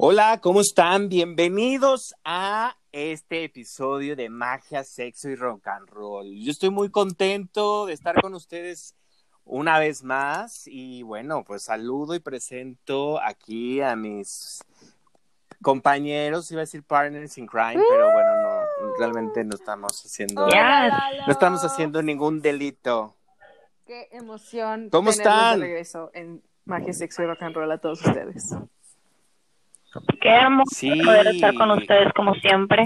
Hola, ¿cómo están? Bienvenidos a este episodio de Magia, Sexo y Rock and Roll. Yo estoy muy contento de estar con ustedes una vez más y bueno, pues saludo y presento aquí a mis compañeros, iba a decir partners in crime, pero bueno, no, realmente no estamos haciendo, no estamos haciendo ningún delito. Qué emoción. ¿Cómo están? De regreso en Magia, Sexo y Rock and Roll a todos ustedes. Qué hermoso Sí. poder estar con ustedes como siempre.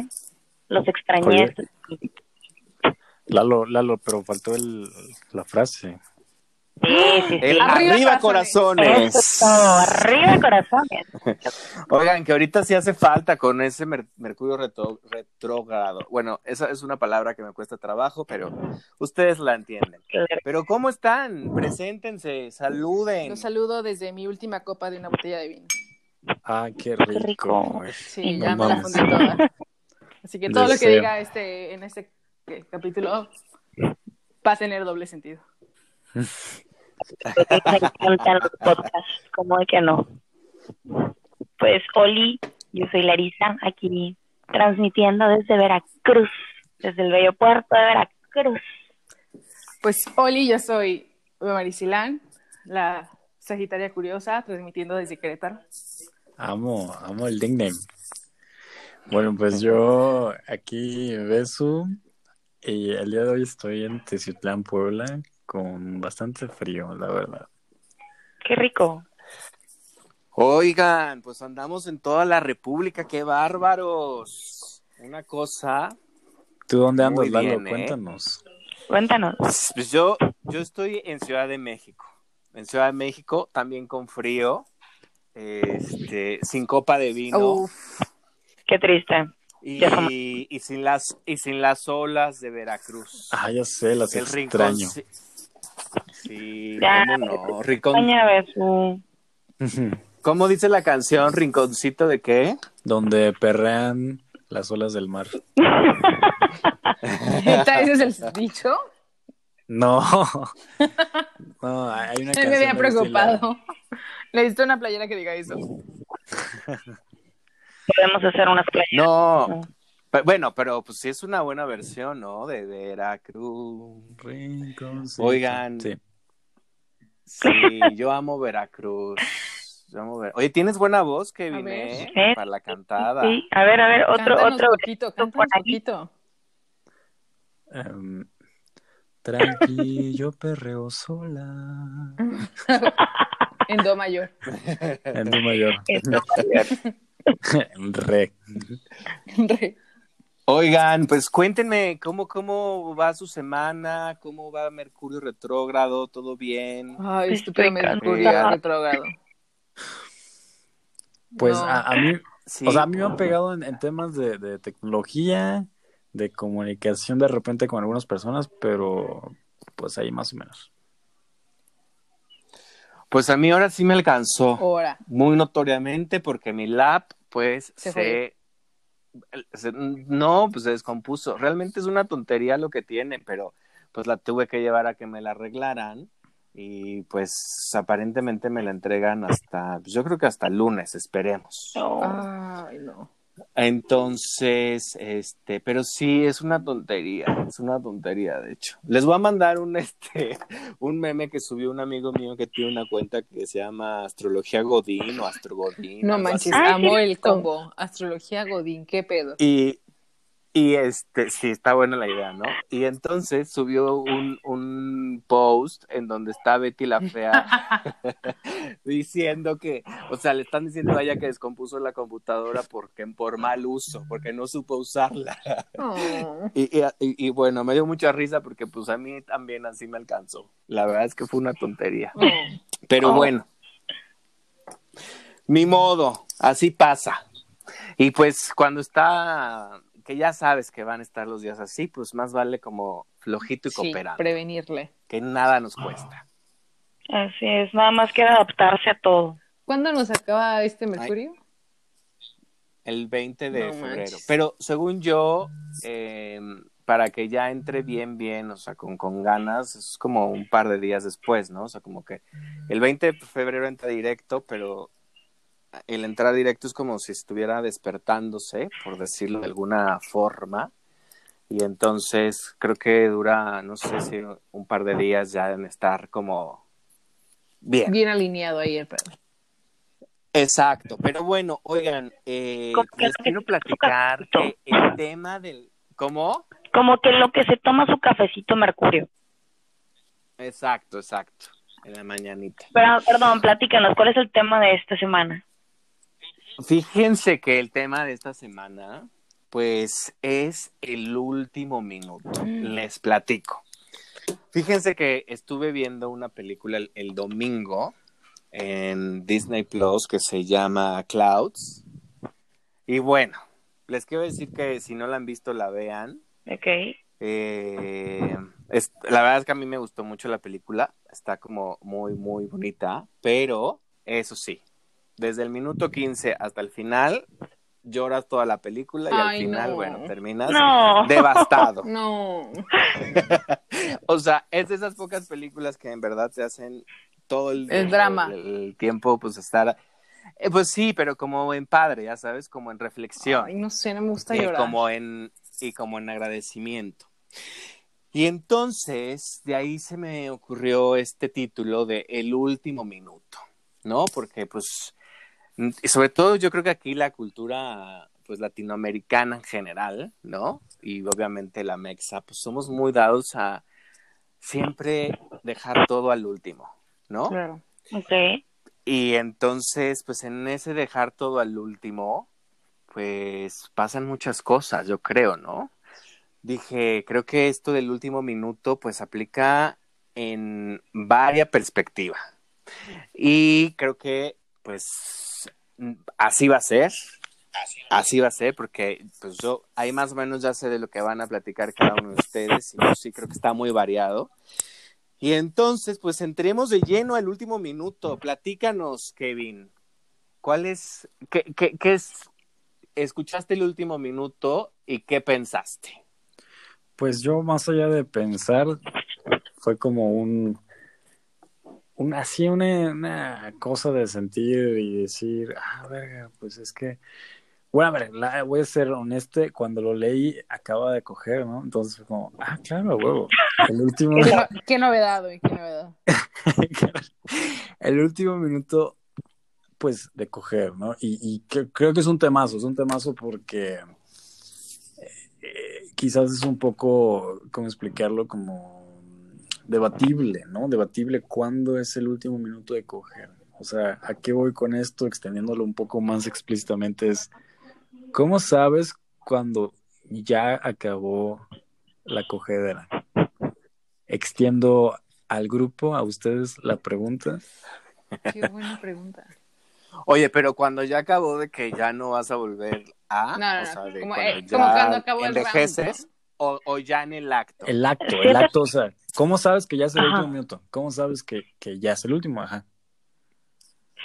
Los extrañé. Lalo, Lalo, pero faltó el, la frase. Sí, sí, sí. El Arriba, arriba, corazones. corazones. Eso es todo. Arriba corazones. Oigan, que ahorita sí hace falta con ese mer- Mercurio retro- retrógrado. Bueno, esa es una palabra que me cuesta trabajo, pero ustedes la entienden. Pero ¿cómo están? Preséntense, saluden. Los saludo desde mi última copa de una botella de vino. Ah, qué Qué rico. güey. Sí, No ya me la fundí toda. Así que todo lo que diga este, en este ¿qué? capítulo va a tener doble sentido. Me encantan los podcasts. ¿Cómo de que no? Pues, Oli, yo soy Larisa, aquí transmitiendo desde Veracruz, desde el bello puerto de Veracruz. Pues, Oli, yo soy Marisilán, la Sagitaria Curiosa, transmitiendo desde Querétaro. Amo, amo el nickname. Bueno, pues yo aquí Besu y el día de hoy estoy en Teciutlán, Puebla, con bastante frío, la verdad. Qué rico. Oigan, pues andamos en toda la República, qué bárbaros. Una cosa, ¿Tú dónde andas, Lalo? bien, ¿eh? Cuéntanos. Cuéntanos. pues yo, yo estoy en Ciudad de México. En Ciudad de México, también con frío, este, sin copa de vino. Uf, Qué triste. Y, y sin las y sin las olas de Veracruz. Ah, ya sé, las el extraño. rincón. Sí, Ya, cómo no. Rincón. ¿Cómo dice la canción? ¿Rinconcito de qué? Donde perrean las olas del mar. ¿ese es el dicho? No. No, hay una Me canción. había ese lado. preocupado. Necesito una playera que diga eso. Podemos hacer unas playas. No. Bueno, pero pues sí es una buena versión, ¿no? De Veracruz. Oigan. Sí. Sí, yo amo Veracruz. Yo amo Ver- Oye, ¿tienes buena voz, Kevin, eh? ¿Eh? Para la cantada. Sí, a ver, a ver, otro, Cántanos otro. poquito, cántanos poquito. Em, tranqui, yo perreo sola. En do mayor. En do mayor. En re. Re. Oigan, pues cuéntenme cómo, cómo va su semana, cómo va Mercurio retrógrado, ¿todo bien? Ay, estúpido Mercurio retrógrado. Pues No. a, a mí, Sí. o sea, a mí me han pegado en, en temas de, de tecnología, de comunicación de repente con algunas personas, pero pues ahí más o menos. Pues a mí ahora sí me alcanzó. Ahora. muy notoriamente porque mi lap pues Se se, se- no pues se descompuso realmente es una tontería lo que tiene pero pues la tuve que llevar a que me la arreglaran y pues aparentemente me la entregan hasta pues, yo creo que hasta el lunes esperemos Ay, no. Entonces este pero sí es una tontería es una tontería de hecho les voy a mandar un este un meme que subió un amigo mío que tiene una cuenta que se llama astrología godín o astro godín No manches, así. Ah, amo el combo. Astrología Godín, qué pedo. Y, y este, sí, está buena la idea, ¿no? Y entonces subió un, un post en donde está Betty la Fea diciendo que, o sea, le están diciendo a ella que descompuso la computadora porque por mal uso, porque no supo usarla. Oh. Y, y, y- y bueno, me dio mucha risa porque pues a mí también así me alcanzó. La verdad es que fue una tontería. Oh. Pero Oh. bueno, ni modo, así pasa. Y pues cuando está, que ya sabes que van a estar los días así, pues más vale como flojito y Sí, cooperando, prevenirle. que nada nos cuesta. Así es, nada más que adaptarse a todo. ¿Cuándo nos acaba este Mercurio? El 20 de No febrero. manches. Pero según yo, eh, para que ya entre bien, bien, o sea, con, con ganas, es como un par de días después, ¿no? O sea, como que el 20 de febrero entra directo, pero el entrar directo es como si estuviera despertándose, por decirlo de alguna forma. Y entonces creo que dura, no sé si un par de días ya en estar como bien. Bien alineado ahí el perro. Exacto, pero bueno, oigan, eh, les quiero platicar que el tema del... ¿Cómo? Como que lo que se toma su cafecito Mercurio. Exacto, exacto, en la mañanita. Pero, perdón, platícanos, ¿cuál es el tema de esta semana? Fíjense que el tema de esta semana, pues, es el último minuto. Les platico. Fíjense que estuve viendo una película el, el domingo en Disney Plus que se llama Clouds. Y bueno, les quiero decir que si no la han visto, la vean. Ok. Eh, es- la verdad es que a mí me gustó mucho la película. Está como muy, muy bonita. Pero, eso sí, desde el minuto 15 hasta el final, lloras toda la película y al final, no. bueno, terminas No. devastado. No. O sea, es de esas pocas películas que en verdad te hacen todo el, El drama. el- el tiempo, pues estar. eh, pues sí, pero como en padre, ya sabes, como en reflexión. Ay, no sé, no me gusta y llorar. como en y como en agradecimiento. Y entonces de ahí se me ocurrió este título de El último minuto, ¿no? Porque pues y sobre todo yo creo que aquí la cultura pues latinoamericana en general, ¿no? Y obviamente la mexa, pues somos muy dados a siempre dejar todo al último, ¿no? Claro. Ok. Y entonces, pues en ese dejar todo al último, pues pasan muchas cosas, yo creo, ¿no? Dije, creo que esto del último minuto, pues aplica en varias perspectivas. Y creo que, pues, así va a ser. Así va a ser, porque pues yo ahí más o menos ya sé de lo que van a platicar cada uno de ustedes, y yo sí creo que está muy variado. Y entonces, pues entremos de lleno al último minuto. Platícanos, Kevin. ¿Cuál es, qué, qué, qué es, escuchaste el último minuto y qué pensaste? Pues yo, más allá de pensar, fue como un, un así una, una cosa de sentir y decir, ah, verga, pues es que, bueno, a ver, la- voy a ser honesto, cuando lo leí acaba de coger, ¿no? Entonces fue como, ah, claro, huevo. El último, ¿Qué, no- qué novedad, güey, qué novedad. el último minuto, pues, de coger, ¿no? Y, y que- creo que es un temazo, es un temazo porque eh, quizás es un poco, ¿cómo explicarlo? Como debatible, ¿no? Debatible cuándo es el último minuto de coger. O sea, ¿a qué voy con esto? Extendiéndolo un poco más explícitamente es, ¿cómo sabes cuando ya acabó la cogedera? Extiendo al grupo, a ustedes la pregunta. Qué buena pregunta. Oye, pero cuando ya acabó de que ya no vas a volver a, No, no, o no, sea, de como, cuando eh, ya como cuando acabó el round, o, o ya en el acto. El acto, el acto, o sea, ¿cómo sabes que ya es el Ajá. último minuto? ¿Cómo sabes que, que ya es el último? Ajá.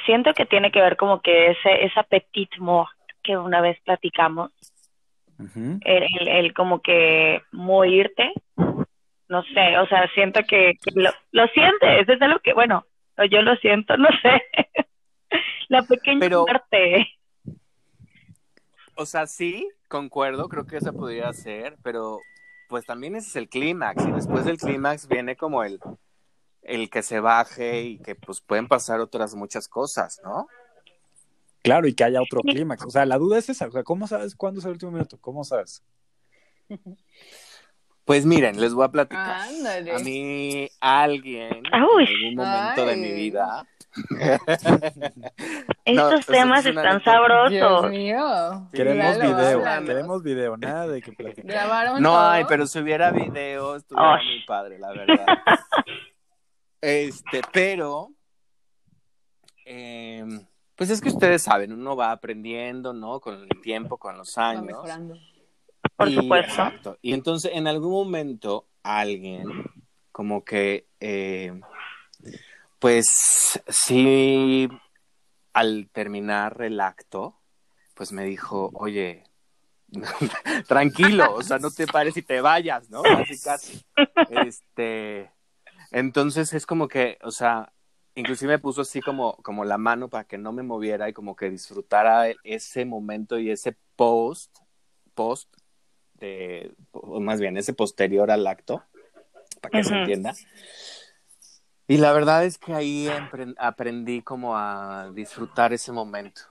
Siento que tiene que ver como que ese, esa petit mort que una vez platicamos, el, el, el como que morirte, no sé, o sea, siento que, que lo, lo sientes, es algo que, bueno, yo lo siento, no sé, la pequeña Pero- muerte. O sea, sí, concuerdo, creo que esa podría ser, pero pues también ese es el clímax y después del clímax viene como el, el que se baje y que pues pueden pasar otras muchas cosas, ¿no? Claro, y que haya otro clímax. O sea, la duda es esa. O sea, ¿cómo sabes cuándo es el último minuto? ¿Cómo sabes? Pues miren, les voy a platicar. Ándale. A mí alguien Uy. en algún momento de mi vida. Estos temas es están sabrosos. Dios mío. Queremos video, queremos video, nada de que platicar. Grabaron No todo? hay, pero si hubiera video, estuviera muy padre, la verdad. Este, pero, eh, pues es que ustedes saben, uno va aprendiendo, ¿no? Con el tiempo, con los Va años. mejorando. Por Y- supuesto. Exacto. Y entonces, en algún momento, alguien, como que, eh, pues, sí, al terminar el acto, pues me dijo, oye, tranquilo, o sea, no te pares y te vayas, ¿no? Casi, casi. Este, entonces es como que, o sea, inclusive me puso así como, como la mano para que no me moviera y como que disfrutara ese momento y ese post, post, de, o más bien ese posterior al acto, para que se entienda. Y la verdad es que ahí aprendí como a disfrutar ese momento.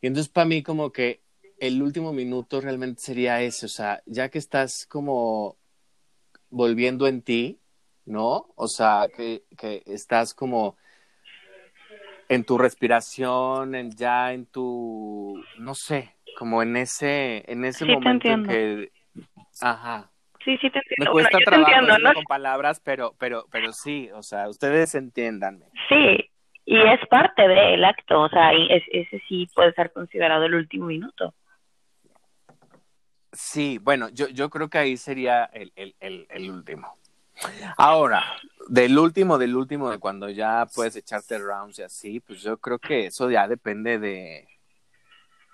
Y entonces para mí como que el último minuto realmente sería ese, o sea, ya que estás como volviendo en ti, ¿no? O sea, que, que estás como en tu respiración, en ya en tu, no sé, como en ese, en ese Sí, te momento en entiendo. que, ajá, Sí, sí te me entiendo. cuesta Bueno, yo te trabajo entiendo, ¿no? con palabras, pero, pero, pero sí, o sea, ustedes entiéndanme. Sí, y es parte del acto, o sea, y es- ese sí puede ser considerado el último minuto. Sí, bueno, yo, yo creo que ahí sería el, el, el, el último. Ahora, del último, del último, de cuando ya puedes echarte rounds y así, pues yo creo que eso ya depende de,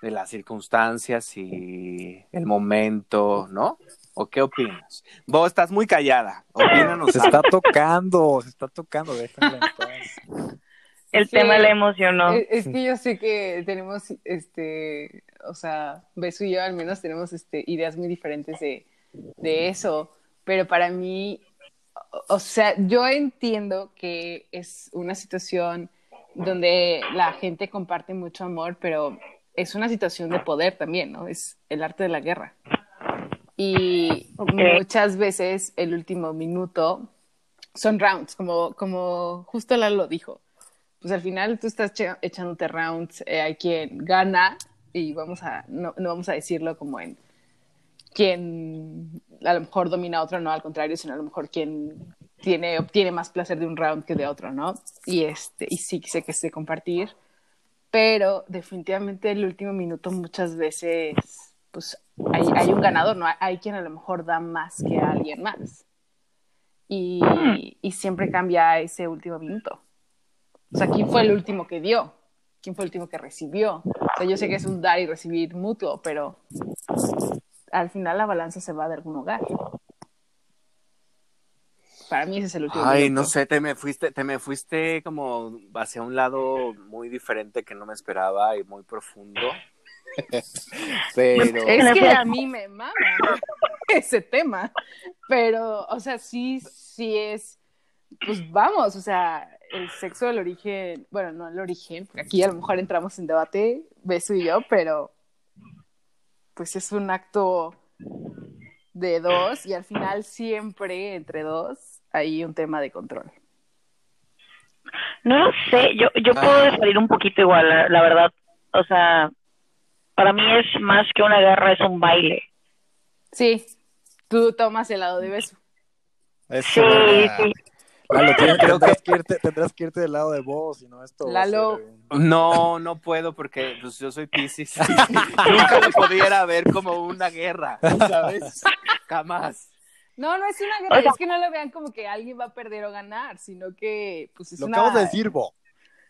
de las circunstancias y el momento, ¿no? ¿O qué opinas? Vos estás muy callada. Opínanos. Se algo. está tocando, se está tocando. El Sí. tema le emocionó. Es, es que yo sé que tenemos, este, o sea, Besu y yo al menos tenemos este, ideas muy diferentes de, de eso, pero para mí, o, o sea, yo entiendo que es una situación donde la gente comparte mucho amor, pero es una situación de poder también, ¿no? Es el arte de la guerra. Y muchas veces el último minuto son rounds, como, como justo Lalo lo dijo pues al final tú estás echándote rounds, eh, hay quien gana y vamos a, no, no vamos a decirlo como en quien a lo mejor domina a otro, no al contrario, sino a lo mejor quien tiene, obtiene más placer de un round que de otro, ¿no? Y este, y sí sé que sé compartir, pero definitivamente el último minuto muchas veces, pues hay, hay un ganador, ¿no? Hay quien a lo mejor da más que a alguien más. Y, y siempre cambia ese último minuto. O sea, ¿quién fue el último que dio? ¿Quién fue el último que recibió? O sea, yo sé que es un dar y recibir mutuo, pero al final la balanza se va de algún hogar. Para mí ese es el último Ay, minuto. no sé, te me fuiste, te me fuiste como hacia un lado muy diferente que no me esperaba y muy profundo. Pero Es que a mí me mama ese tema, pero, o sea, sí, sí es, pues vamos, o sea, el sexo del origen, bueno, no el origen, porque aquí a lo mejor entramos en debate, Beso y yo, pero pues es un acto de dos y al final siempre entre dos hay un tema de control. No lo sé, yo, yo puedo Ah. salir un poquito igual, la, la verdad. O sea, para mí es más que una guerra, es un baile. Sí, tú tomas el lado de Beso. Eso, Sí, sí. Lalo, tienes- Creo tendrás, que... irte, tendrás que irte del lado de vos, si no esto Lalo. ser un- no, no puedo porque pues, yo soy Pisces. Nunca lo pudiera ver como una guerra, ¿sabes? Jamás. No, no es una guerra, Oiga. es que no lo vean como que alguien va a perder o ganar, sino que pues es Lo una... acabas de decir, Bo.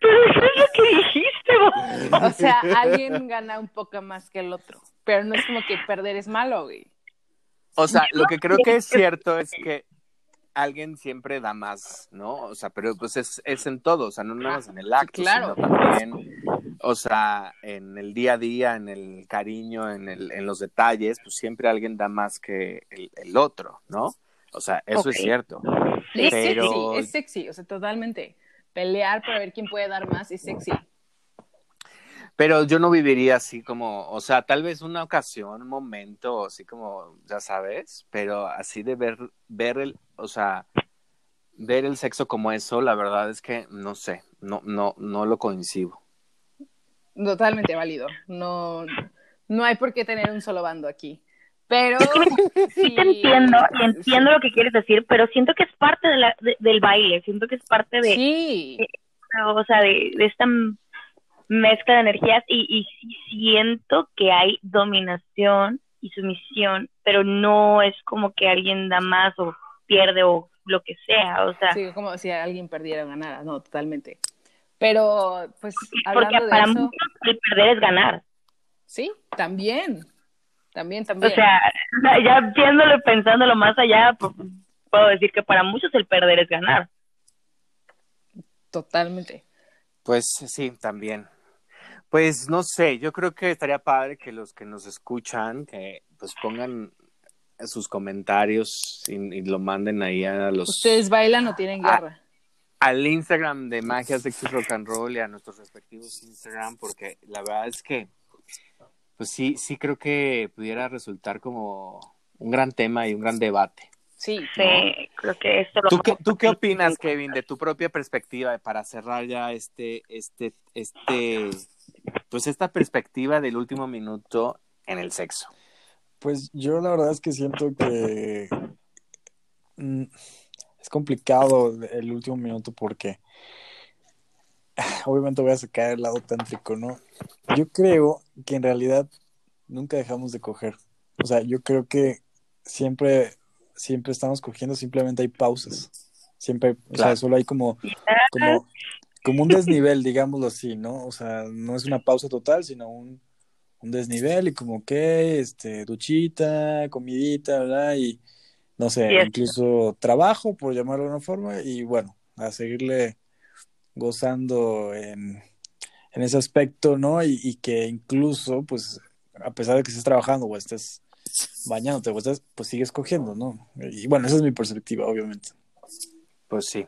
Pero eso es lo que dijiste, O sea, alguien gana un poco más que el otro, pero no es como que perder es malo, güey. O sea, lo que creo que es cierto es que alguien siempre da más, ¿no? O sea, pero pues es, es en todo, o sea, no nada más en el acto, claro. sino también, o sea, en el día a día, en el cariño, en, el, en los detalles, pues siempre alguien da más que el, el otro, ¿no? O sea, eso es cierto. Es Pero- sexy, es sexy, o sea, totalmente. Pelear para ver quién puede dar más es sexy. Pero yo no viviría así como, o sea, tal vez una ocasión, un momento, así como, ya sabes, pero así de ver, ver el, o sea, ver el sexo como eso, la verdad es que no sé, no, no, no lo coincido. Totalmente válido. No, no hay por qué tener un solo bando aquí. Pero Sí te entiendo y entiendo lo que quieres decir, pero siento que es parte de la, de- del baile, siento que es parte de, Sí, o sea, de, de esta mezcla de energías y, y sí siento que hay dominación y sumisión, pero no es como que alguien da más o pierde o lo que sea, o sea, sí, como si alguien perdiera o ganara, no, totalmente. Pero, pues, porque de para eso, muchos el perder es ganar. sí, también, también, O también. sea, ya viéndolo y pensándolo más allá, pu- puedo decir que para muchos el perder es ganar. Totalmente. Pues sí, también. Pues no sé, yo creo que estaría padre que los que nos escuchan, que pues pongan sus comentarios y, y lo manden ahí a los... ¿Ustedes bailan o tienen Ah, guerra? al Instagram de Magia Sexy Rock and Roll y a nuestros respectivos Instagram, porque la verdad es que, pues sí, sí creo que pudiera resultar como un gran tema y un gran debate. Sí. Sí, creo que esto lo ¿Tú qué, ¿Tú qué opinas, Kevin, de tu propia perspectiva para cerrar ya este, este, este, pues esta perspectiva del último minuto en el sexo? Pues yo la verdad es que siento que mm, es complicado el último minuto porque obviamente voy a sacar el lado tántrico, ¿no? Yo creo que en realidad nunca dejamos de coger. O sea, yo creo que siempre, siempre estamos cogiendo, simplemente hay pausas. Siempre, o sea, solo hay como, como, como un desnivel, digámoslo así, ¿no? O sea, no es una pausa total, sino un, un desnivel y como que, este, duchita, comidita, ¿verdad? Y no sé, incluso trabajo, por llamarlo de una forma, y bueno, a seguirle gozando en, en ese aspecto, ¿no? Y, y que incluso, pues, a pesar de que estés trabajando o estés bañándote o estés, pues sigues cogiendo, ¿no? Y bueno, esa es mi perspectiva, obviamente. Pues sí.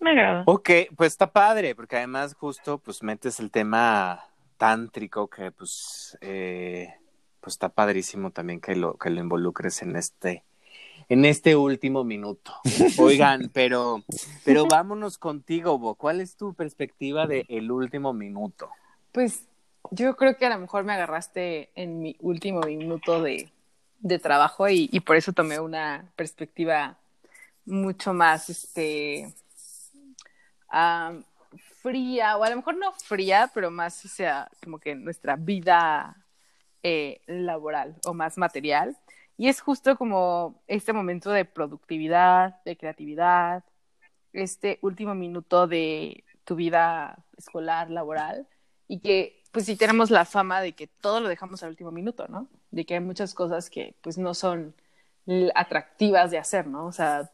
Me agrada. Ok, pues está padre, porque además justo pues metes el tema tántrico que pues, eh, pues está padrísimo también que lo, que lo involucres en este, en este último minuto. Oigan, pero, pero vámonos contigo, Bo. ¿Cuál es tu perspectiva de el último minuto? Pues yo creo que a lo mejor me agarraste en mi último minuto de, de trabajo y, y por eso tomé una perspectiva mucho más este fría, o a lo mejor no fría, pero más, sea, como que nuestra vida eh, laboral o más material. Y es justo como este momento de productividad, de creatividad, este último minuto de tu vida escolar, laboral, y que pues sí tenemos la fama de que todo lo dejamos al último minuto, ¿no? De que hay muchas cosas que pues no son atractivas de hacer, ¿no? O sea,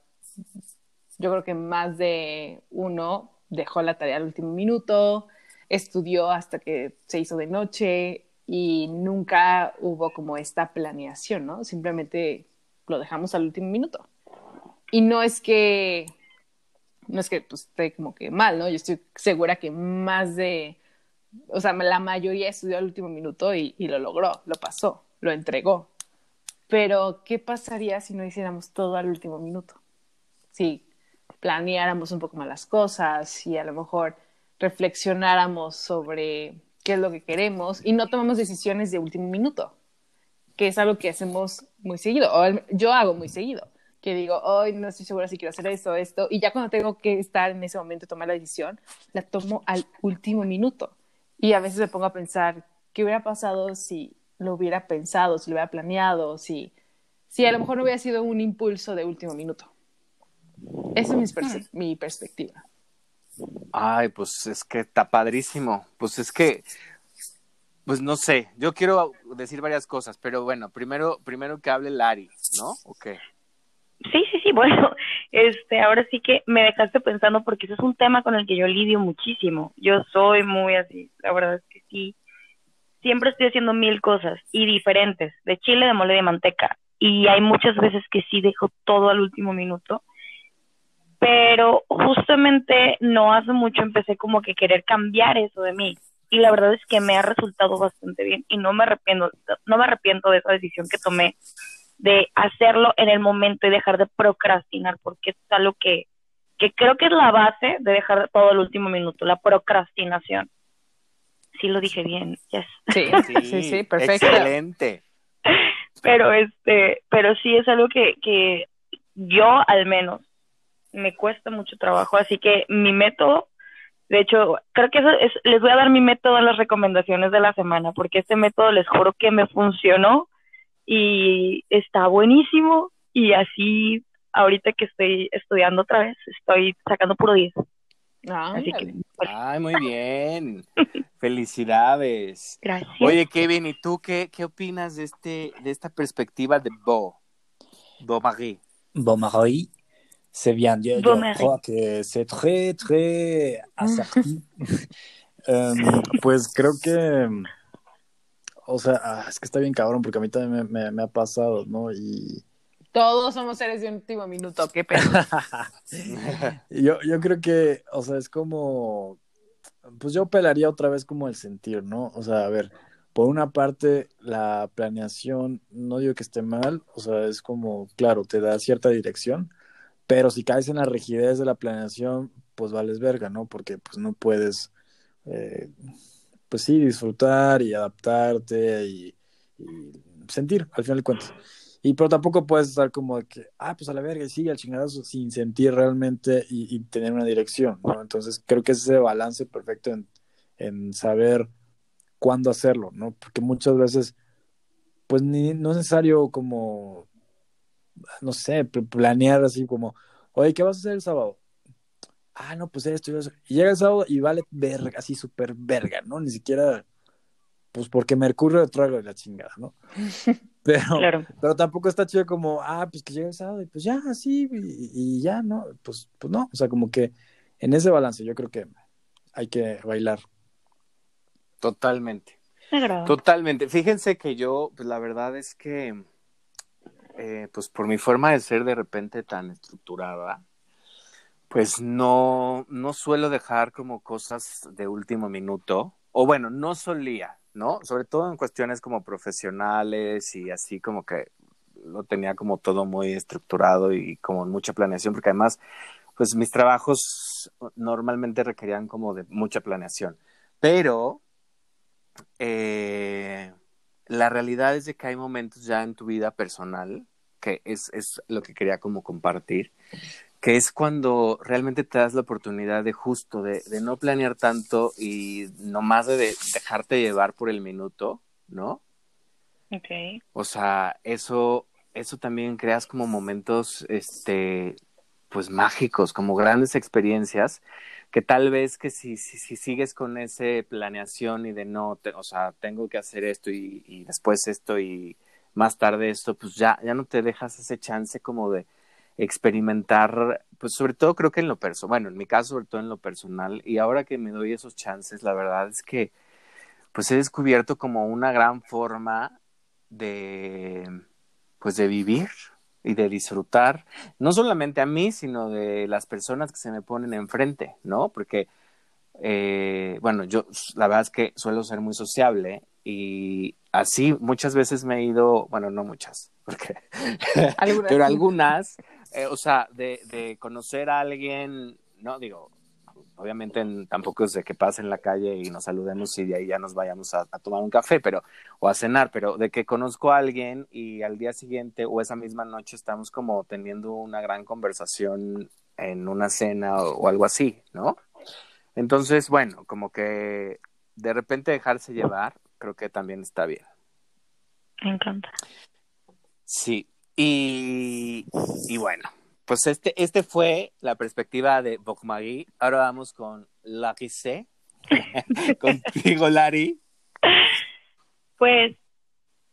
yo creo que más de uno dejó la tarea al último minuto, estudió hasta que se hizo de noche y nunca hubo como esta planeación, ¿no? Simplemente lo dejamos al último minuto. Y no es que, no es que pues, esté como que mal, ¿no? Yo estoy segura que más de, o sea, la mayoría estudió al último minuto y, lo logró, lo pasó, lo entregó. Pero, ¿qué pasaría si no hiciéramos todo al último minuto? Si planeáramos un poco más las cosas y a lo mejor reflexionáramos sobre qué es lo que queremos y no tomamos decisiones de último minuto, que es algo que hacemos muy seguido, o yo hago muy seguido, que digo, hoy no estoy segura si quiero hacer esto, esto, y ya cuando tengo que estar en ese momento y tomar la decisión, la tomo al último minuto. Y a veces me pongo a pensar, ¿qué hubiera pasado si lo hubiera pensado, si lo hubiera planeado, si, si a lo mejor no hubiera sido un impulso de último minuto? Esa es mi, perspectiva. Ay, pues es que está padrísimo. Pues es que, pues no sé, yo quiero decir varias cosas, pero bueno, primero, primero que hable Lari, ¿no? Ok. Sí, sí, sí, bueno, este, ahora sí que me dejaste pensando porque ese es un tema con el que yo lidio muchísimo. Yo soy muy así, la verdad es que sí. Siempre estoy haciendo mil cosas y diferentes, de chile, de mole, de manteca. Y hay muchas veces que sí dejo todo al último minuto. Pero justamente no hace mucho empecé como que querer cambiar eso de mí. Y la verdad es que me ha resultado bastante bien y no me arrepiento, no me arrepiento de esa decisión que tomé de hacerlo en el momento y dejar de procrastinar, porque es algo que, que creo que es la base de dejar todo al último minuto, la procrastinación. Sí lo dije bien, yes. Sí, sí, sí, perfecto. Excelente. Pero este, pero sí es algo que, que yo al menos me cuesta mucho trabajo, así que mi método, de hecho, creo que eso es, les voy a dar mi método en las recomendaciones de la semana, porque este método les juro que me funcionó y está buenísimo y así ahorita que estoy estudiando otra vez, estoy sacando puro 10. Ah, Así que, pues, Ay, muy bien. Felicidades. gracias. Oye, Kevin, ¿y tú qué, qué opinas de este, de esta perspectiva de Bo? Bo Marie. Bomaroy. C'est bien. Je, je crois que c'est très, très acerté. um, pues creo que, o sea, ah, es que está bien cabrón porque a mí también me, me, me ha pasado, ¿no? Y... Todos somos seres de último minuto, qué pena. yo, yo creo que, o sea, es como, pues yo pelaría otra vez como el sentir, ¿no? O sea, a ver, por una parte, la planeación, no digo que esté mal, o sea, es como, claro, te da cierta dirección, pero si caes en la rigidez de la planeación, pues vales verga, ¿no? Porque pues no puedes, eh, pues sí, disfrutar y adaptarte y, sentir, al final de cuentas. Y pero tampoco puedes estar como de que, ah, pues a la verga, y sigue al chingadazo sin sentir realmente y, y, tener una dirección, ¿no? Entonces creo que es ese balance perfecto en, en saber cuándo hacerlo, ¿no? Porque muchas veces, pues ni, no es necesario como no sé, planear así como, oye, ¿qué vas a hacer el sábado? Ah, no, pues esto y eso. Y llega el sábado y vale verga, así súper verga, ¿no? Ni siquiera, pues porque Mercurio trago de la chingada, ¿no? Pero, claro. pero tampoco está chido como, ah, pues que llega el sábado y pues ya, así, y, y, ya, ¿no? Pues, pues no, o sea, como que en ese balance yo creo que hay que bailar. Totalmente. Totalmente. Fíjense que yo, pues la verdad es que eh, pues por mi forma de ser de repente tan estructurada, pues no, no suelo dejar como cosas de último minuto, o bueno, no solía, ¿no? Sobre todo en cuestiones como profesionales y así como que lo tenía como todo muy estructurado y como mucha planeación, porque además, pues mis trabajos normalmente requerían como de mucha planeación, pero eh, la realidad es de que hay momentos ya en tu vida personal, que es, es lo que quería como compartir, que es cuando realmente te das la oportunidad de justo, de, de no planear tanto y nomás de, de dejarte llevar por el minuto, ¿no? Ok. O sea, eso, eso también creas como momentos, este, pues mágicos, como grandes experiencias que tal vez que si, si, si sigues con esa planeación y de no, te, o sea, tengo que hacer esto y, y, después esto y más tarde esto, pues ya, ya no te dejas ese chance como de experimentar, pues sobre todo creo que en lo personal, bueno, en mi caso sobre todo en lo personal, y ahora que me doy esos chances, la verdad es que pues he descubierto como una gran forma de, pues de vivir, y de disfrutar, no solamente a mí, sino de las personas que se me ponen enfrente, ¿no? Porque, eh, bueno, yo la verdad es que suelo ser muy sociable y así muchas veces me he ido, bueno, no muchas, porque, ¿Algunas? pero algunas, eh, o sea, de, de conocer a alguien, no digo, obviamente en, tampoco es de que pase en la calle y nos saludemos y de ahí ya nos vayamos a, a, tomar un café, pero, o a cenar, pero de que conozco a alguien y al día siguiente o esa misma noche estamos como teniendo una gran conversación en una cena o, o algo así, ¿no? Entonces, bueno, como que de repente dejarse llevar, creo que también está bien. Me encanta. Sí, y, y bueno, pues este, este fue la perspectiva de Bokmagui. Ahora vamos con Lucky C. Contigo, Lari. Pues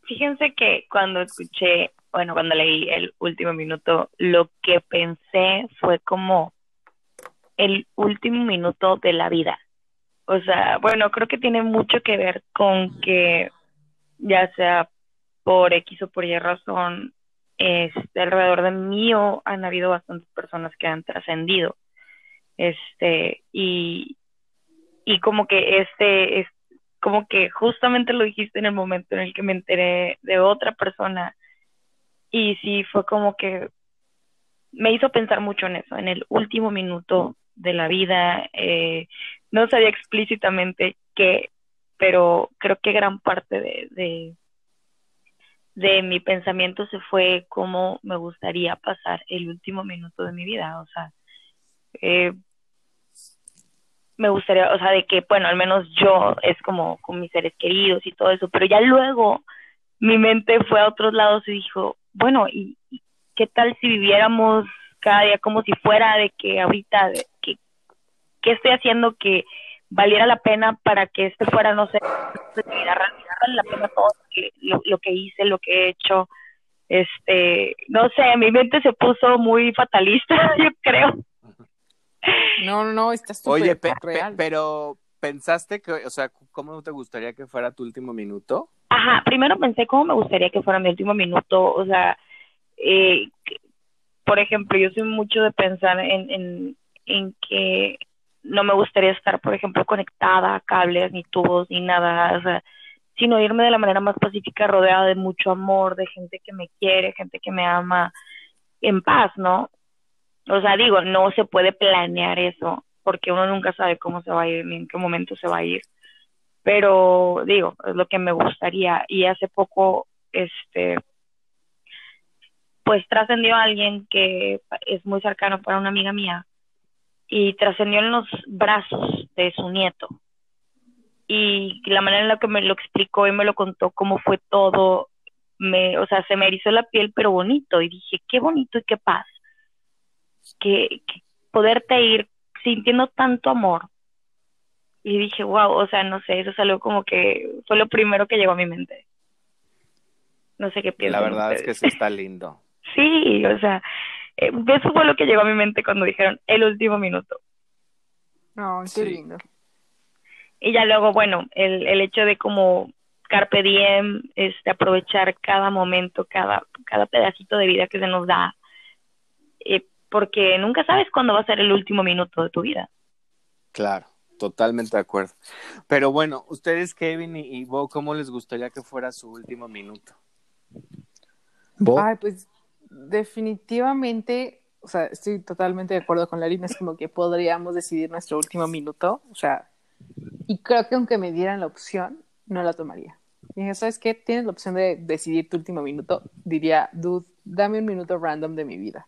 fíjense que cuando escuché, bueno, cuando leí el último minuto, lo que pensé fue como el último minuto de la vida. O sea, bueno, creo que tiene mucho que ver con que ya sea por X o por Y razón, este, alrededor de mí han habido bastantes personas que han trascendido. Este, y, y como que este es como que justamente lo dijiste en el momento en el que me enteré de otra persona y sí fue como que me hizo pensar mucho en eso, en el último minuto de la vida. Eh, no sabía explícitamente qué, pero creo que gran parte de, de mi pensamiento se fue cómo me gustaría pasar el último minuto de mi vida, o sea, eh, me gustaría, o sea, de que, bueno, al menos yo es como con mis seres queridos y todo eso, pero ya luego mi mente fue a otros lados y dijo, bueno, ¿y, qué tal si viviéramos cada día como si fuera de que ahorita, que, ¿qué estoy haciendo que valiera la pena para que este fuera, no sé, vida, vale la pena todo lo que, lo, lo que hice, lo que he hecho, Este, no sé, mi mente se puso muy fatalista, yo creo. No, no, está súper Oye, pe- pero pensaste que, o sea, ¿cómo te gustaría que fuera tu último minuto? Ajá, primero pensé cómo me gustaría que fuera mi último minuto, o sea, eh, por ejemplo, yo soy mucho de pensar en, en, en que no me gustaría estar, por ejemplo, conectada a cables, ni tubos, ni nada, o sea, sino irme de la manera más pacífica, rodeada de mucho amor, de gente que me quiere, gente que me ama, en paz, ¿no? O sea, digo, no se puede planear eso, porque uno nunca sabe cómo se va a ir, ni en qué momento se va a ir pero digo, es lo que me gustaría. Y hace poco, este, pues trascendió alguien que es muy cercano para una amiga mía y trascendió en los brazos de su nieto. Y la manera en la que me lo explicó y me lo contó, cómo fue todo, me, o sea, se me erizó la piel, pero bonito. Y dije, qué bonito y qué paz. Que, que poderte ir sintiendo tanto amor y dije, wow, o sea, no sé, eso es algo como que fue lo primero que llegó a mi mente. No sé qué piensan. La verdad es que sí está lindo. Sí, o sea, eh, eso fue lo que llegó a mi mente cuando dijeron el último minuto. No, qué Sí. lindo. Y ya luego, bueno, el, el hecho de como carpe diem, este, aprovechar cada momento, cada, cada pedacito de vida que se nos da, eh, porque nunca sabes cuándo va a ser el último minuto de tu vida. Claro, totalmente de acuerdo. Pero bueno, ustedes, Kevin y, y Bo, ¿cómo les gustaría que fuera su último minuto? Bo, Ay, pues definitivamente, o sea, estoy totalmente de acuerdo con Larina, es como que podríamos decidir nuestro último minuto, o sea, y creo que aunque me dieran la opción, no la tomaría. Y dije, ¿sabes qué? Tienes la opción de decidir tu último minuto, diría, dude, dame un minuto random de mi vida,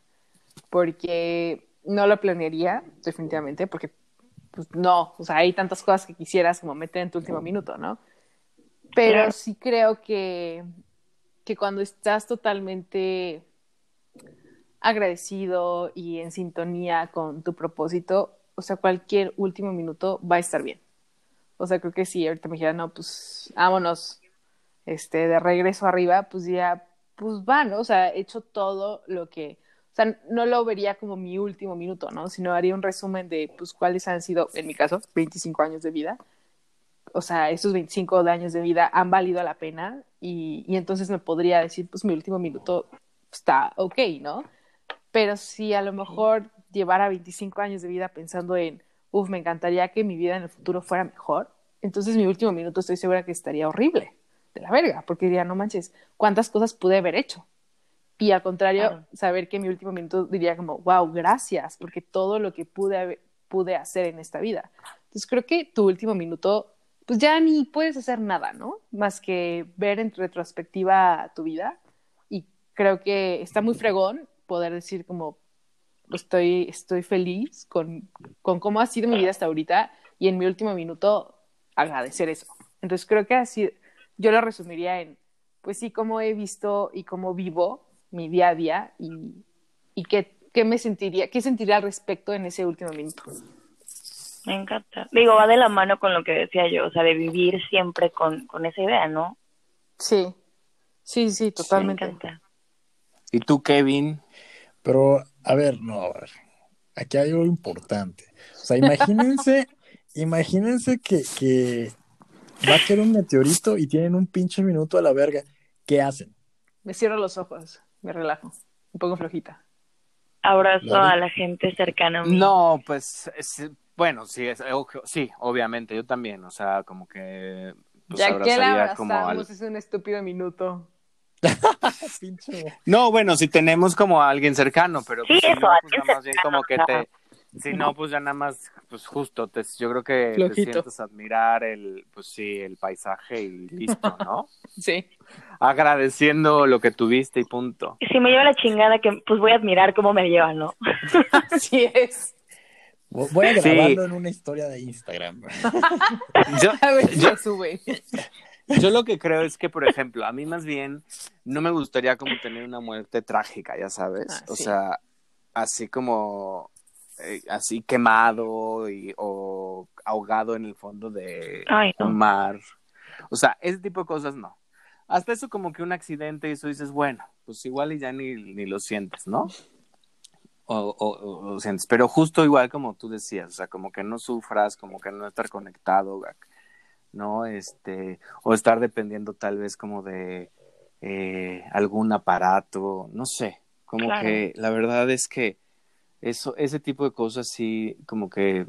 porque no lo planearía, definitivamente, porque pues no, o sea, hay tantas cosas que quisieras como meter en tu último minuto, ¿no? Pero Claro. sí creo que, que cuando estás totalmente agradecido y en sintonía con tu propósito, o sea, cualquier último minuto va a estar bien. O sea, creo que si ahorita me dijeran, no, pues vámonos este, de regreso arriba, pues ya, pues va, ¿no? O sea, he hecho todo lo que, o sea, no lo vería como mi último minuto, ¿no? Sino haría un resumen de, pues, cuáles han sido, en mi caso, 25 años de vida. O sea, esos 25 de años de vida han valido la pena y, y entonces me podría decir, pues, mi último minuto está ok, ¿no? Pero si a lo mejor llevara 25 años de vida pensando en, uff, me encantaría que mi vida en el futuro fuera mejor, entonces mi último minuto estoy segura que estaría horrible, de la verga, porque diría, no manches, ¿cuántas cosas pude haber hecho? Y al contrario, Claro. saber que mi último minuto diría como, wow, gracias, porque todo lo que pude, haber- pude hacer en esta vida. Entonces creo que tu último minuto, pues ya ni puedes hacer nada, ¿no? Más que ver en retrospectiva tu vida. Y creo que está muy fregón poder decir como, estoy, estoy feliz con, con cómo ha sido mi vida hasta ahorita y en mi último minuto agradecer eso. Entonces creo que así, yo lo resumiría en, pues sí, cómo he visto y cómo vivo mi día a día y, y qué, qué me sentiría, qué sentiría al respecto en ese último minuto. Me encanta. Digo, va de la mano con lo que decía yo, o sea, de vivir siempre con, con esa idea, ¿no? Sí, sí, sí, totalmente. Me encanta. ¿Y tú, Kevin? pero, a ver, no, a ver. Aquí hay algo importante. O sea, imagínense, imagínense que, que va a caer un meteorito y tienen un pinche minuto a la verga. ¿Qué hacen? Me cierro los ojos, me relajo, un poco flojita. Abrazo Vale. a la gente cercana a mí. No, pues, es- bueno, sí, es, ojo, sí, obviamente, yo también, o sea, como que... Pues, ya que la abrazamos, al- es un estúpido minuto. No, bueno, si tenemos como a alguien cercano, pero Sí, pues, si eso, no, pues nada más bien como que te... Si no, pues ya nada más, pues justo, te, yo creo que te sientes a admirar el, pues sí, el paisaje y listo, ¿no? Sí. Agradeciendo lo que tuviste y punto. Si me lleva la chingada, que pues voy a admirar cómo me lleva, ¿no? Así es. Voy a Sí. grabarlo en una historia de Instagram. Yo, A ver si yo, sube. Yo lo que creo es que, por ejemplo, a mí más bien no me gustaría como tener una muerte trágica, ya sabes. Ah, o sí. sea, así como, eh, así quemado y, o ahogado en el fondo de Ay, no. un mar. O sea, ese tipo de cosas no. hasta eso como que un accidente y eso dices, bueno, pues igual y ya ni, ni lo sientes, ¿no? O, o, o, o sientes, pero justo igual como tú decías, o sea, como que no sufras, como que no estar conectado, ¿no? Este, o estar dependiendo tal vez como de eh, algún aparato, no sé, como Claro. que la verdad es que eso, ese tipo de cosas sí, como que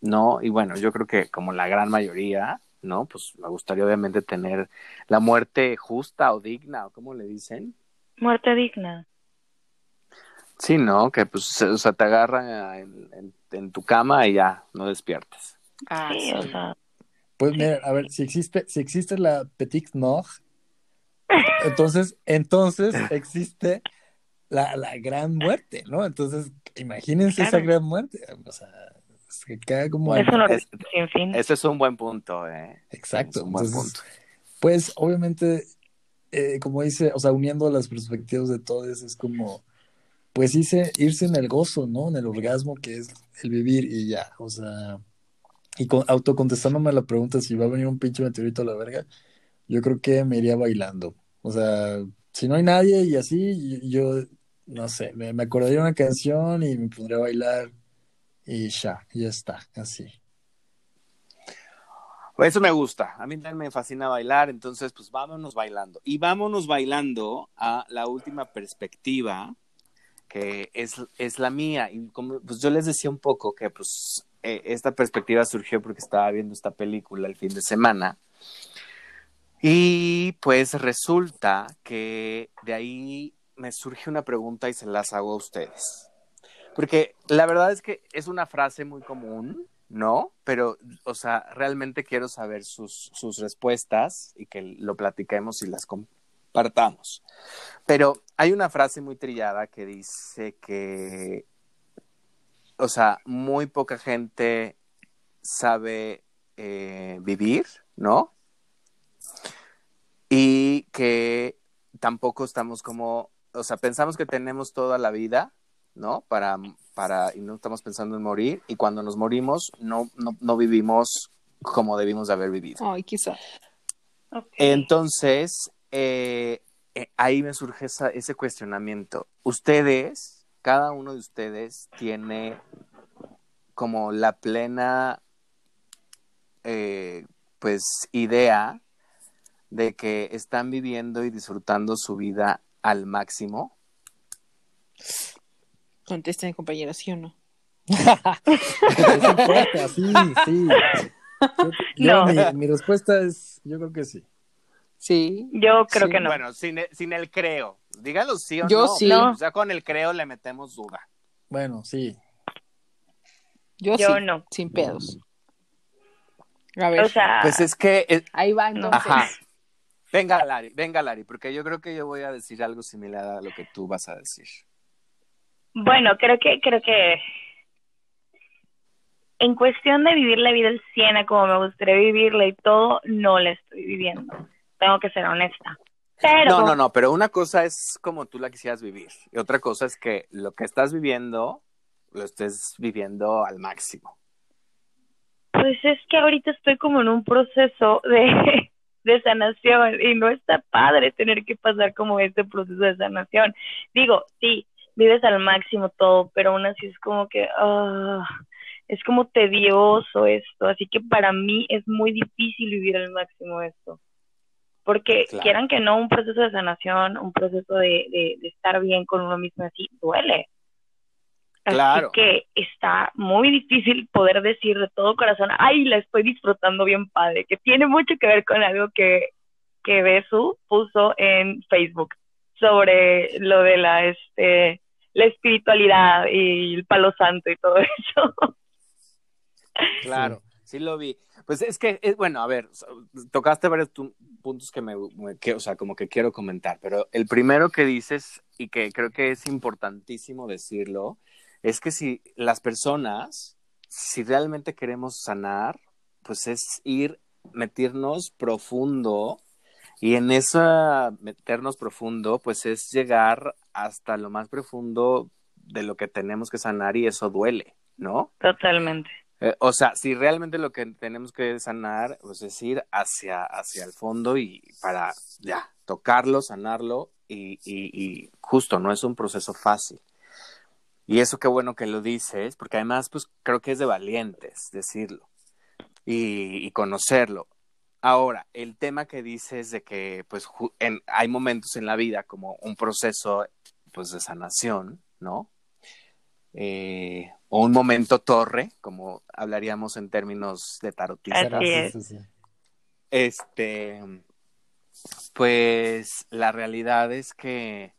no, y bueno, yo creo que como la gran mayoría, ¿no? Pues me gustaría obviamente tener la muerte justa o digna, o como le dicen. Muerte digna. Sí, ¿no? Que pues, o sea, te agarran en, en, en tu cama y ya, no despiertas. Ah, sí, sí. o sea, Pues mira, a ver, si existe, si existe la Petit Nog, entonces, entonces existe la, la gran muerte, ¿no? Entonces, imagínense esa gran muerte. O sea, es que queda como es un es- sin fin. Ese es un buen punto, ¿eh? Exacto. Es un buen Entonces, punto. Pues obviamente, eh, como dice, o sea, uniendo las perspectivas de todos, es como, pues irse, irse en el gozo, ¿no? En el orgasmo que es el vivir y ya, o sea, y con, autocontestándome la pregunta si va a venir un pinche meteorito a la verga, yo creo que me iría bailando. O sea, si no hay nadie y así, yo, yo, no sé, me, me acordaría una canción y me pondría a bailar y ya, ya está, así. Eso me gusta. A mí también me fascina bailar, entonces pues vámonos bailando. Y vámonos bailando a la última perspectiva, que es, es la mía. Y como pues yo les decía un poco que pues eh, esta perspectiva surgió porque estaba viendo esta película el fin de semana. Y pues resulta que de ahí me surge una pregunta y se las hago a ustedes. Porque la verdad es que es una frase muy común, ¿no? Pero, o sea, realmente quiero saber sus, sus respuestas y que lo platiquemos y las compartamos. Pero hay una frase muy trillada que dice que, o sea, muy poca gente sabe eh, vivir, ¿no? Y que tampoco estamos como, o sea, pensamos que tenemos toda la vida, ¿no? Para, para, y no estamos pensando en morir, y cuando nos morimos, no, no, no vivimos como debimos de haber vivido. Ay, quizá. Entonces, eh, eh, ahí me surge esa- ese cuestionamiento. Ustedes, cada uno de ustedes tiene como la plena, eh, pues, idea de que están viviendo y disfrutando su vida al máximo. Contesten, compañero, ¿sí o no? Es fuerte, sí, sí. Yo, yo- No. mi, mi respuesta es, yo creo que sí. Sí. Yo creo Sí. que no. Bueno, sin, el- sin el creo. Díganlo sí o Yo no. sí. No. O sea, con el creo le metemos duda. Bueno, sí. Yo, Yo sí. no. Sin pedos. A ver. O sea, Pues es que ahí va entonces. Ajá. Venga, Lari, venga, Lari, porque yo creo que yo voy a decir algo similar a lo que tú vas a decir. bueno, creo que, creo que en cuestión de vivir la vida al 100 a como me gustaría vivirla y todo, no la estoy viviendo. Tengo que ser honesta. Pero, No, no, no, pero una cosa es como tú la quisieras vivir y otra cosa es que lo que estás viviendo lo estés viviendo al máximo. pues es que ahorita estoy como en un proceso de, de sanación y no está padre tener que pasar como este proceso de sanación. Digo, sí, vives al máximo todo, pero aún así es como que, ah, es como tedioso esto, así que para mí es muy difícil vivir al máximo esto. Porque Claro. quieran que no, un proceso de sanación, un proceso de, de, de estar bien con uno mismo así, duele. Así Claro. que está muy difícil poder decir de todo corazón, ay, la estoy disfrutando bien padre, que tiene mucho que ver con algo que, que Besu puso en Facebook sobre lo de la, este, la espiritualidad y el palo santo y todo eso. Claro, sí lo vi. Pues es que, es, bueno, a ver, tocaste varios puntos que me, me- que, o sea, como que quiero comentar, pero el primero que dices y que creo que es importantísimo decirlo, es que si las personas, si realmente queremos sanar, pues es ir, meternos profundo y en esa meternos profundo, pues es llegar hasta lo más profundo de lo que tenemos que sanar y eso duele, ¿no? Totalmente. Eh, o sea, si realmente lo que tenemos que sanar, pues es ir hacia, hacia el fondo y para ya, tocarlo, sanarlo y, justo no es un proceso fácil. Y eso qué bueno que lo dices, porque además pues creo que es de valientes decirlo y, conocerlo. Ahora, el tema que dices de que pues hay momentos en la vida como un proceso pues de sanación, ¿no? Eh, o un momento torre, como hablaríamos en términos de tarotista. Este, pues la realidad es que,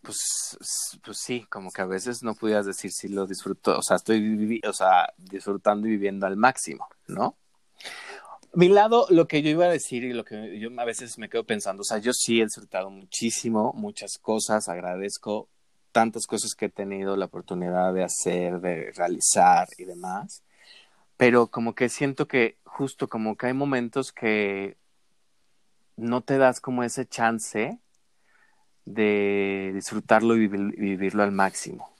pues, pues sí, como que a veces no pudieras decir si lo disfruto, o sea, estoy o sea, disfrutando y viviendo al máximo, ¿no? Mi lado, lo que yo iba a decir y lo que yo a veces me quedo pensando, o sea, yo sí he disfrutado muchísimo, muchas cosas, agradezco tantas cosas que he tenido la oportunidad de hacer, de realizar y demás, pero como que siento que justo como que hay momentos que no te das como ese chance de disfrutarlo y, vivirlo al máximo,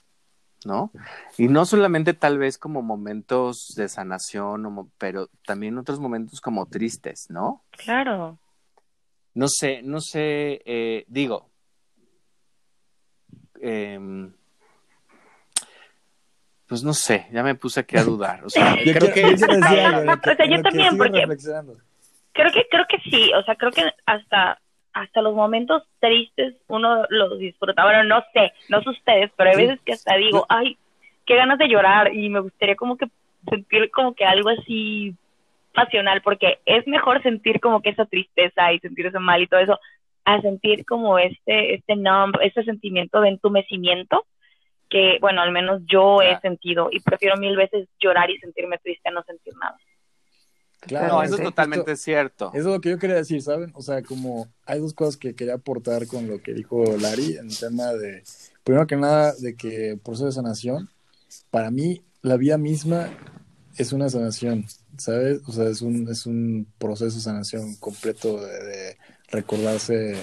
¿no? Y no solamente tal vez como momentos de sanación, pero también otros momentos como tristes, ¿no? Claro. No sé, no sé, eh, digo, eh, pues no sé, ya me puse aquí a dudar. O sea, yo creo que... o sea, yo también, porque... Creo que, creo que sí, o sea, creo que hasta hasta los momentos tristes uno los disfruta. Bueno, no sé, no sé ustedes, pero hay veces que hasta digo, ay, qué ganas de llorar y me gustaría como que sentir como que algo así pasional, porque es mejor sentir como que esa tristeza y sentirse mal y todo eso, a sentir como este, este numb, este sentimiento de entumecimiento que, bueno, al menos yo he sentido y prefiero mil veces llorar y sentirme triste a no sentir nada. Claro, eso es totalmente cierto. Eso es lo que yo quería decir, ¿saben? O sea, como hay dos cosas que quería aportar con lo que dijo Lari en el tema de, primero que nada, de que proceso de sanación, para mí la vida misma es una sanación, ¿sabes? O sea, es un, es un proceso de sanación completo de recordarse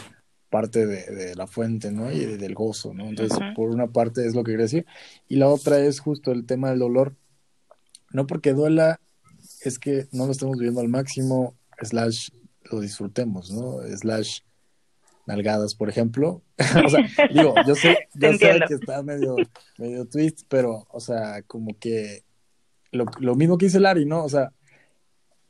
parte de, la fuente, ¿no? Y del gozo, ¿no? Entonces, por una parte es lo que quiero decir. Y la otra es justo el tema del dolor. No porque duela, es que no lo estemos viviendo al máximo, slash lo disfrutemos, ¿no? Slash nalgadas, por ejemplo. o sea, digo, yo sé, yo sé que está medio, medio twist, pero, o sea, como que lo, lo mismo que dice Larry, ¿no? O sea,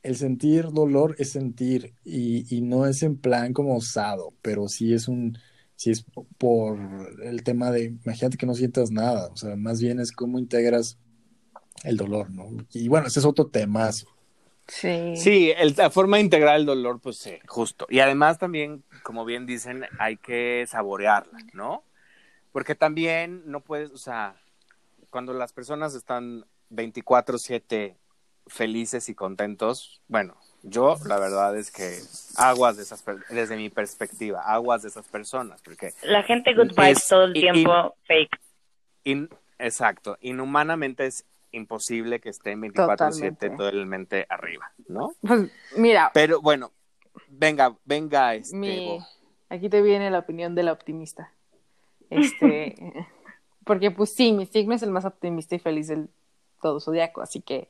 el sentir dolor es sentir y, y, no es en plan como osado, pero sí es un, sí es por el tema de, imagínate que no sientas nada, o sea, más bien es cómo integras el dolor, ¿no? Y bueno, ese es otro tema. Sí. Sí, la forma de integrar el dolor, pues sí, justo. Y además también, como bien dicen, hay que saborearla, ¿no? Porque también no puedes, o sea, cuando las personas están 24/7 felices y contentos, bueno, yo la verdad es que aguas de esas desde mi perspectiva, aguas de esas personas, porque la gente good vibes todo el tiempo fake. exacto, inhumanamente es imposible que estén 24/7 totalmente arriba, ¿no? Pues mira, pero bueno, venga, venga este aquí te viene la opinión de la optimista. Este porque pues sí, mi signo es el más optimista y feliz del todo zodiaco, así que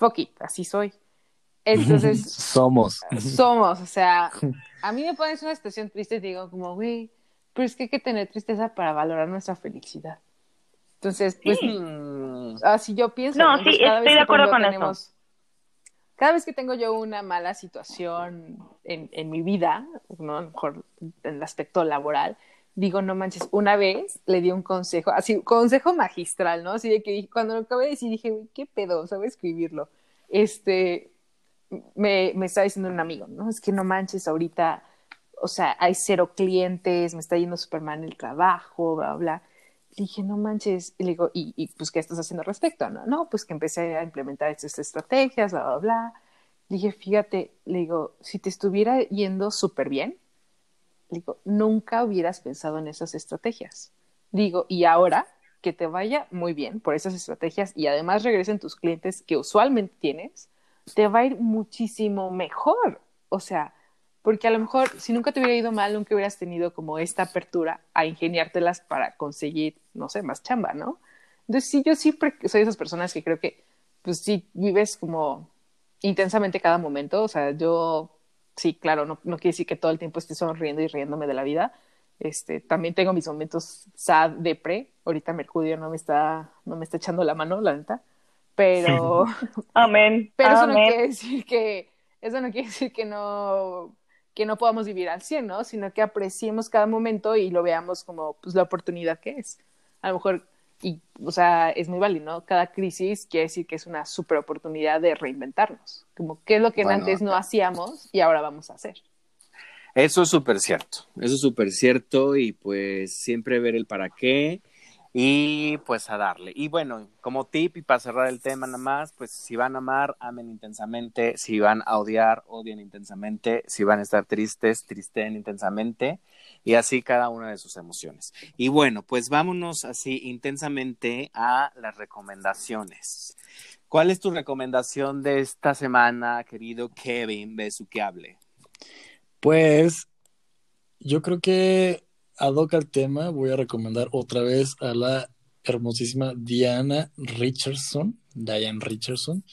fuck it, así soy. Entonces. somos. Somos, o sea, a mí me pones una situación triste y digo, como, güey, pero es que hay que tener tristeza para valorar nuestra felicidad. Entonces, pues, así yo pienso. No, sí, estoy de acuerdo con eso. Cada vez que tengo yo una mala situación en, en mi vida, ¿no? a lo mejor en el aspecto laboral, digo, no manches, una vez le di un consejo, así, consejo magistral, ¿no? Así de que cuando lo acabé de decir dije, ¿qué pedo? ¿Sabe escribirlo? Este, me, me estaba diciendo un amigo, ¿no? Es que no manches, ahorita, o sea, hay cero clientes, me está yendo súper mal el trabajo, bla, bla. Le dije, no manches, y le digo, ¿y, y pues qué estás haciendo respecto? No, no, pues que empecé a implementar estas estrategias, bla, bla, bla. Le dije, fíjate, le digo, si te estuviera yendo súper bien, digo, nunca hubieras pensado en esas estrategias. Digo, y ahora que te vaya muy bien por esas estrategias y además regresen tus clientes que usualmente tienes, te va a ir muchísimo mejor. O sea, porque a lo mejor si nunca te hubiera ido mal, nunca hubieras tenido como esta apertura a ingeniártelas para conseguir, no sé, más chamba, ¿no? Entonces, sí, yo siempre soy esas personas que creo que, pues sí, vives como intensamente cada momento. O sea, yo sí, claro, no, no quiere decir que todo el tiempo esté sonriendo y riéndome de la vida. Este, también tengo mis momentos sad, depre. Ahorita Mercurio no me está, no me está echando la mano, la neta. Pero, Amén. pero eso no quiere decir que, eso no quiere decir que no, que no podamos vivir al 100, ¿no? Sino que apreciemos cada momento y lo veamos como, pues, la oportunidad que es. A lo mejor, y, o sea, es muy válido, ¿no? Cada crisis quiere decir que es una super oportunidad de reinventarnos. Como, ¿qué es lo que Bueno, antes no hacíamos y ahora vamos a hacer? Eso es súper cierto, eso es súper cierto y pues siempre ver el para qué y pues a darle. Y bueno, como tip y para cerrar el tema nada más, pues si van a amar, amen intensamente, si van a odiar, odien intensamente, si van a estar tristes, tristen intensamente y así cada una de sus emociones. Y bueno, pues vámonos así intensamente a las recomendaciones. ¿Cuál es tu recomendación de esta semana, querido Kevin Besu que hable? Pues yo creo que ad hoc al tema voy a recomendar otra vez a la hermosísima Diana Richardson, Diane Richardson,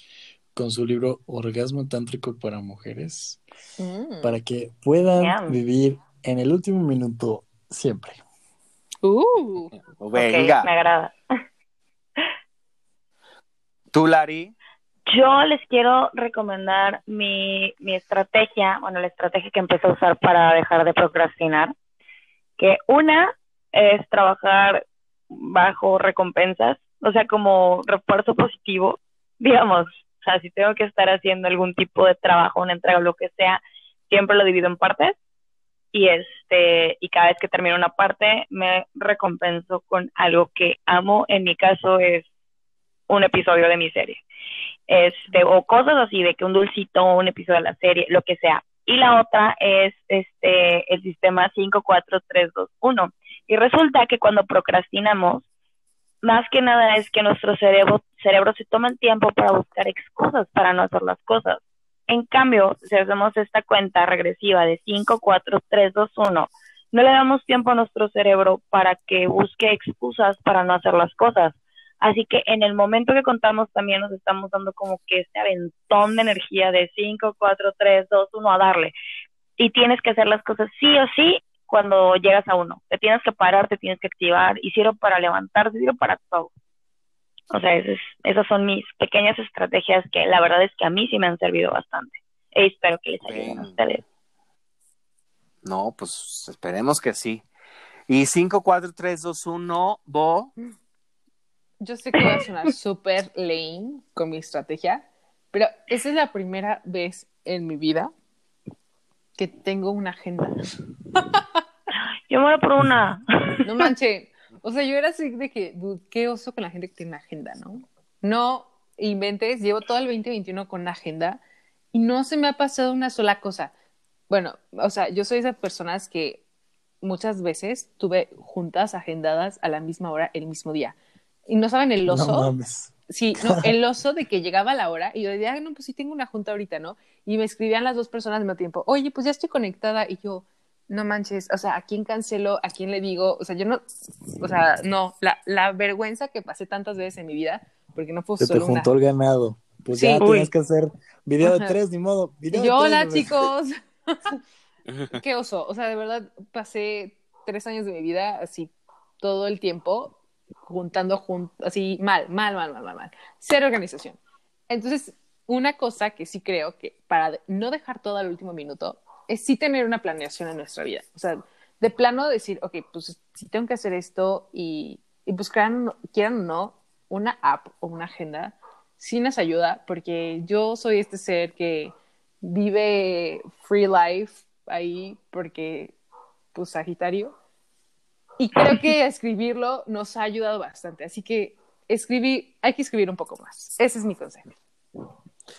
con su libro Orgasmo Tántrico para Mujeres, Mm. para que puedan vivir en el último minuto siempre. Uh, Venga, me agrada. tú, Lari. Yo les quiero recomendar mi, mi estrategia, bueno, la estrategia que empecé a usar para dejar de procrastinar, que una es trabajar bajo recompensas, o sea, como refuerzo positivo, digamos, o sea, si tengo que estar haciendo algún tipo de trabajo, una entrega o lo que sea, siempre lo divido en partes y este y cada vez que termino una parte me recompenso con algo que amo, en mi caso es un episodio de mi serie este, o cosas así, de que un dulcito, un episodio de la serie, lo que sea. Y la otra es este, el sistema 5, 4, 3, 2, 1. Y resulta que cuando procrastinamos, más que nada es que nuestro cerebro, cerebro se toma tiempo para buscar excusas para no hacer las cosas. En cambio, si hacemos esta cuenta regresiva de 5, 4, 3, 2, 1, no le damos tiempo a nuestro cerebro para que busque excusas para no hacer las cosas. Así que en el momento que contamos también nos estamos dando como que este aventón de energía de 5, 4, 3, 2, 1 a darle. Y tienes que hacer las cosas sí o sí cuando llegas a uno. Te tienes que parar, te tienes que activar y sirve para levantarse, sirve para todo. O sea, esas, esas son mis pequeñas estrategias que la verdad es que a mí sí me han servido bastante. E espero que les ayuden a ustedes. No, pues esperemos que sí. Y 5, 4, 3, 2, 1, Bo. Yo sé que voy a sonar súper lame con mi estrategia, pero esa es la primera vez en mi vida que tengo una agenda. Yo muero por una. No manche. O sea, yo era así de que, dude, qué oso con la gente que tiene una agenda, ¿no? No inventes, llevo todo el 2021 con una agenda y no se me ha pasado una sola cosa. Bueno, o sea, yo soy de esas personas que muchas veces tuve juntas agendadas a la misma hora, el mismo día. Y no saben el oso. No mames. Sí, no, el oso de que llegaba la hora y yo decía, "Ay, no, pues sí tengo una junta ahorita, ¿no? Y me escribían las dos personas al mismo tiempo, oye, pues ya estoy conectada y yo, no manches, o sea, ¿a quién cancelo? ¿A quién le digo? O sea, yo no, o sea, no, la, la vergüenza que pasé tantas veces en mi vida, porque no fue Se te solo una. el ganado. Pues Sí. ya Uy. tienes que hacer video de tres, ni modo. Video Y de yo, tres, hola chicos, qué oso, o sea, de verdad pasé tres años de mi vida así todo el tiempo juntando jun- así mal, mal, mal, mal, mal, mal, cero organización. Entonces, una cosa que sí creo que para no dejar todo al último minuto es sí tener una planeación en nuestra vida. O sea, de plano decir, ok, pues si tengo que hacer esto y, y pues quieran, quieran o no, una app o una agenda sí nos ayuda porque yo soy este ser que vive free life ahí porque, pues, Sagitario. Y creo que escribirlo nos ha ayudado bastante. Así que escribir, hay que escribir un poco más. Ese es mi consejo.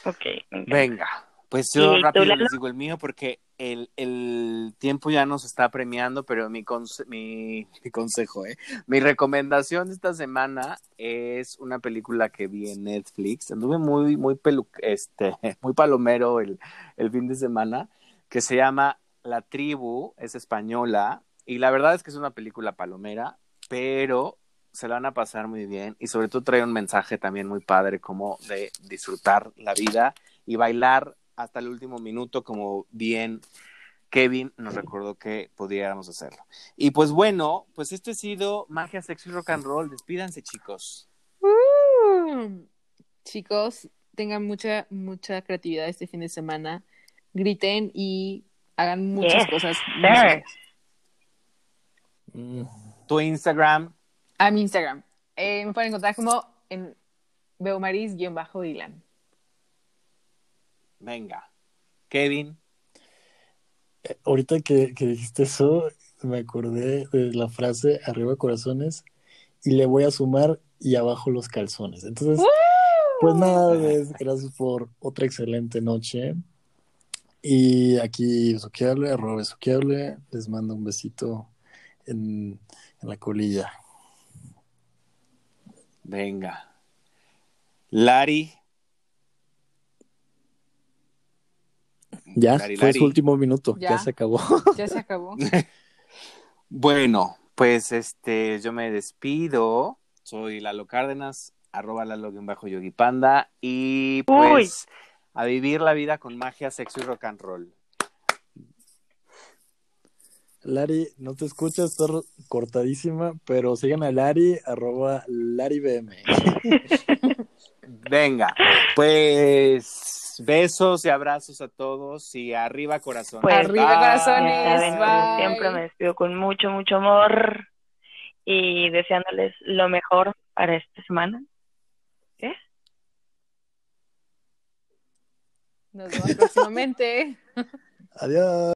Ok. Venga, pues yo ¿Y tú, rápido les digo el mío porque el, el tiempo ya nos está premiando, pero mi, conse- mi, mi consejo, ¿eh? Mi recomendación de esta semana es una película que vi en Netflix. Anduve muy, muy, pelu este, muy palomero el, el fin de semana, que se llama La Tribu, es española, y la verdad es que es una película palomera, pero se la van a pasar muy bien y sobre todo trae un mensaje también muy padre como de disfrutar la vida y bailar hasta el último minuto, como bien Kevin nos recordó que pudiéramos hacerlo. Y pues bueno, pues esto ha sido Magia, Sexo y Rock and Roll. Despídanse, chicos. Uh, chicos, tengan mucha, mucha creatividad este fin de semana. Griten y hagan muchas Yes, cosas. sir. Mm, Tu Instagram. A mi Instagram. Eh, me pueden encontrar como en Beomaris-Dylan. Venga. Kevin. eh, Ahorita que, que dijiste eso, me acordé de la frase arriba corazones y le voy a sumar y abajo los calzones. Entonces, pues nada, pues, gracias por otra excelente noche. Y aquí Besuqueable, arroba Besuqueable, les mando un besito en, en la colilla. Venga. Lari. Ya, Lari, fue Lari. su último minuto, ya, Ya. se acabó. Ya se acabó. Bueno, pues este, yo me despido. Soy Lalo Cárdenas, arroba Lalo bajo Yogi Panda. Y pues a vivir la vida con magia, sexo y rock and roll. Lari, no te escuchas, está ro- cortadísima, pero sigan a Lari, arroba LariBM. Venga, pues besos y abrazos a todos y arriba corazón. Pues, Arriba, Bye. corazones. Bye. siempre me despido con mucho, mucho amor y deseándoles lo mejor para esta semana. Nos vemos próximamente. Adiós.